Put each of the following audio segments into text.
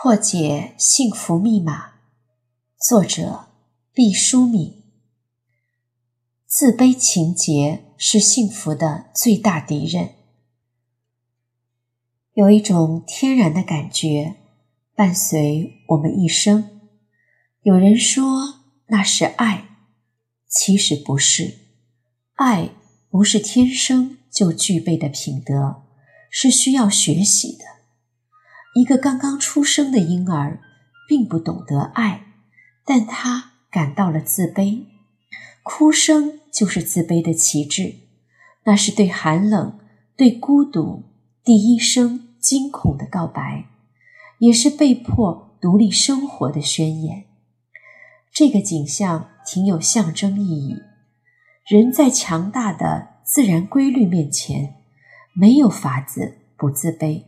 破解幸福密码，作者毕淑敏。自卑情结是幸福的最大敌人。有一种天然的感觉伴随我们一生，有人说那是爱，其实不是。爱不是天生就具备的品德，是需要学习的。一个刚刚出生的婴儿并不懂得爱，但他感到了自卑，哭声就是自卑的旗帜，那是对寒冷、对孤独第一声惊恐的告白，也是被迫独立生活的宣言。这个景象挺有象征意义。人在强大的自然规律面前，没有法子不自卑。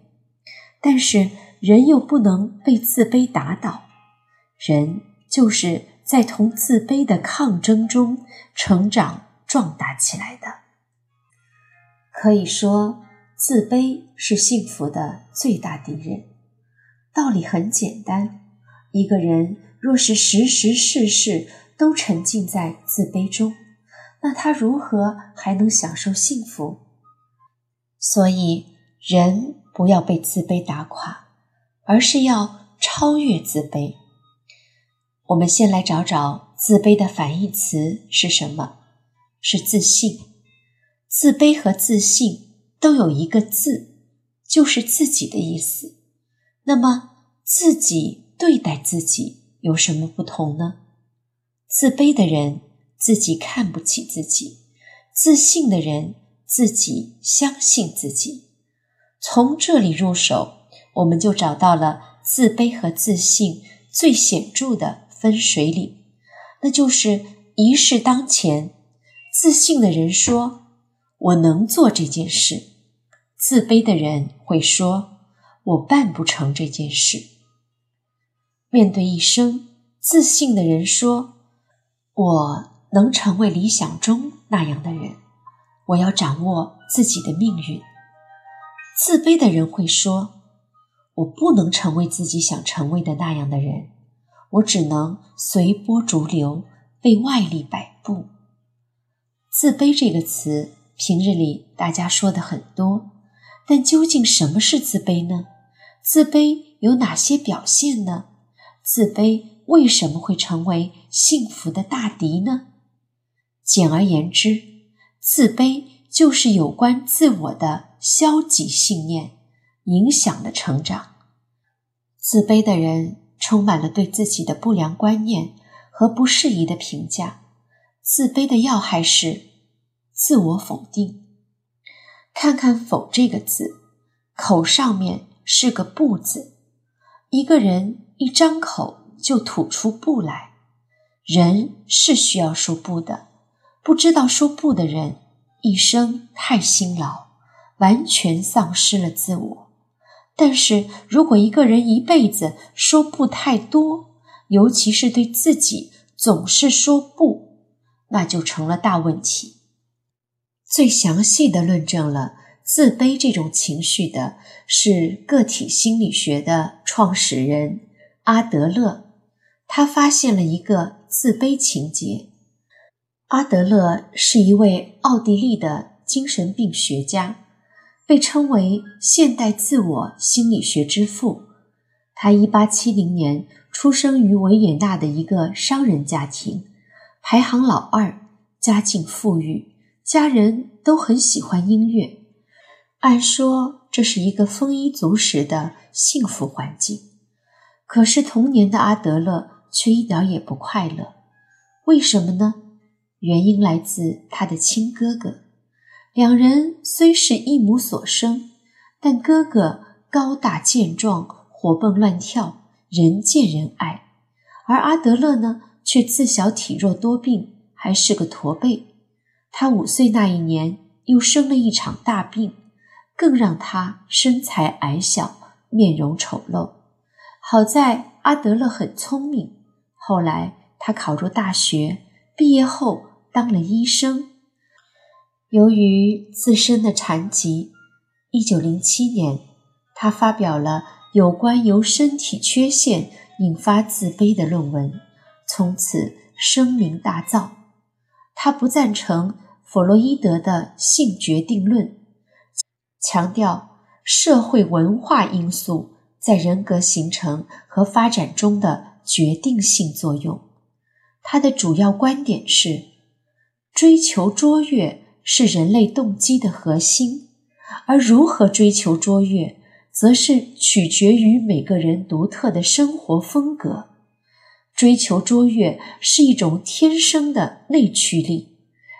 但是人又不能被自卑打倒，人就是在同自卑的抗争中成长壮大起来的。可以说，自卑是幸福的最大敌人。道理很简单，一个人若是时时事事都沉浸在自卑中，那他如何还能享受幸福？所以，人。不要被自卑打垮，而是要超越自卑。我们先来找找自卑的反义词是什么？是自信。自卑和自信都有一个字，就是自己的意思。那么，自己对待自己有什么不同呢？自卑的人自己看不起自己，自信的人自己相信自己。从这里入手，我们就找到了自卑和自信最显著的分水岭，那就是一事当前，自信的人说：“我能做这件事。”自卑的人会说：“我办不成这件事。”面对一生，自信的人说：“我能成为理想中那样的人，我要掌握自己的命运。”自卑的人会说：“我不能成为自己想成为的那样的人，我只能随波逐流，被外力摆布。”自卑这个词，平日里大家说的很多，但究竟什么是自卑呢？自卑有哪些表现呢？自卑为什么会成为幸福的大敌呢？简而言之，自卑就是有关自我的。消极信念影响了成长。自卑的人充满了对自己的不良观念和不适宜的评价。自卑的要害是自我否定。看看“否”这个字，口上面是个“不”字。一个人一张口就吐出“不”来，人是需要说“不”的。不知道说“不”的人，一生太辛劳。完全丧失了自我。但是如果一个人一辈子说不太多，尤其是对自己总是说不，那就成了大问题。最详细的论证了自卑这种情绪的是个体心理学的创始人阿德勒。他发现了一个自卑情节。阿德勒是一位奥地利的精神病学家。被称为现代自我心理学之父。他一八七零年出生于维也纳的一个商人家庭，排行老二，家境富裕，家人都很喜欢音乐。按说这是一个丰衣足食的幸福环境。可是童年的阿德勒却一点也不快乐。为什么呢？原因来自他的亲哥哥。两人虽是一母所生，但哥哥高大健壮，活蹦乱跳，人见人爱；而阿德勒呢，却自小体弱多病，还是个驼背。他五岁那一年又生了一场大病，更让他身材矮小，面容丑陋。好在阿德勒很聪明，后来他考入大学，毕业后当了医生。由于自身的残疾，一九零七年，他发表了有关由身体缺陷引发自卑的论文，从此声名大噪。他不赞成弗洛伊德的性决定论，强调社会文化因素在人格形成和发展中的决定性作用。他的主要观点是：追求卓越是人类动机的核心，而如何追求卓越，则是取决于每个人独特的生活风格。追求卓越是一种天生的内驱力，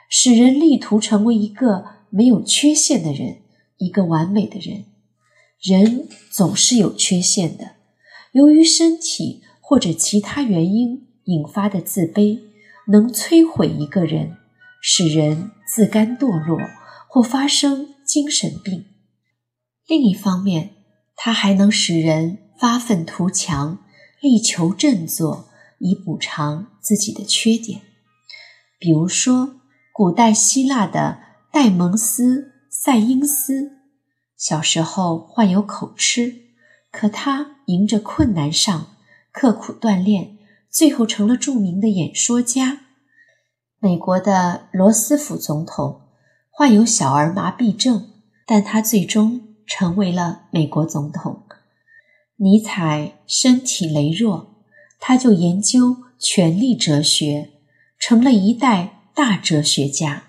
使人力图成为一个没有缺陷的人，一个完美的人。人总是有缺陷的，由于身体或者其他原因。引发的自卑能摧毁一个人，使人自甘堕落或发生精神病。另一方面，它还能使人发愤图强，力求振作，以补偿自己的缺点。比如说，古代希腊的戴蒙斯·塞因斯，小时候患有口吃，可他迎着困难上，刻苦锻炼。最后成了著名的演说家。美国的罗斯福总统患有小儿麻痹症，但他最终成为了美国总统。尼采身体羸弱，他就研究权力哲学，成了一代大哲学家。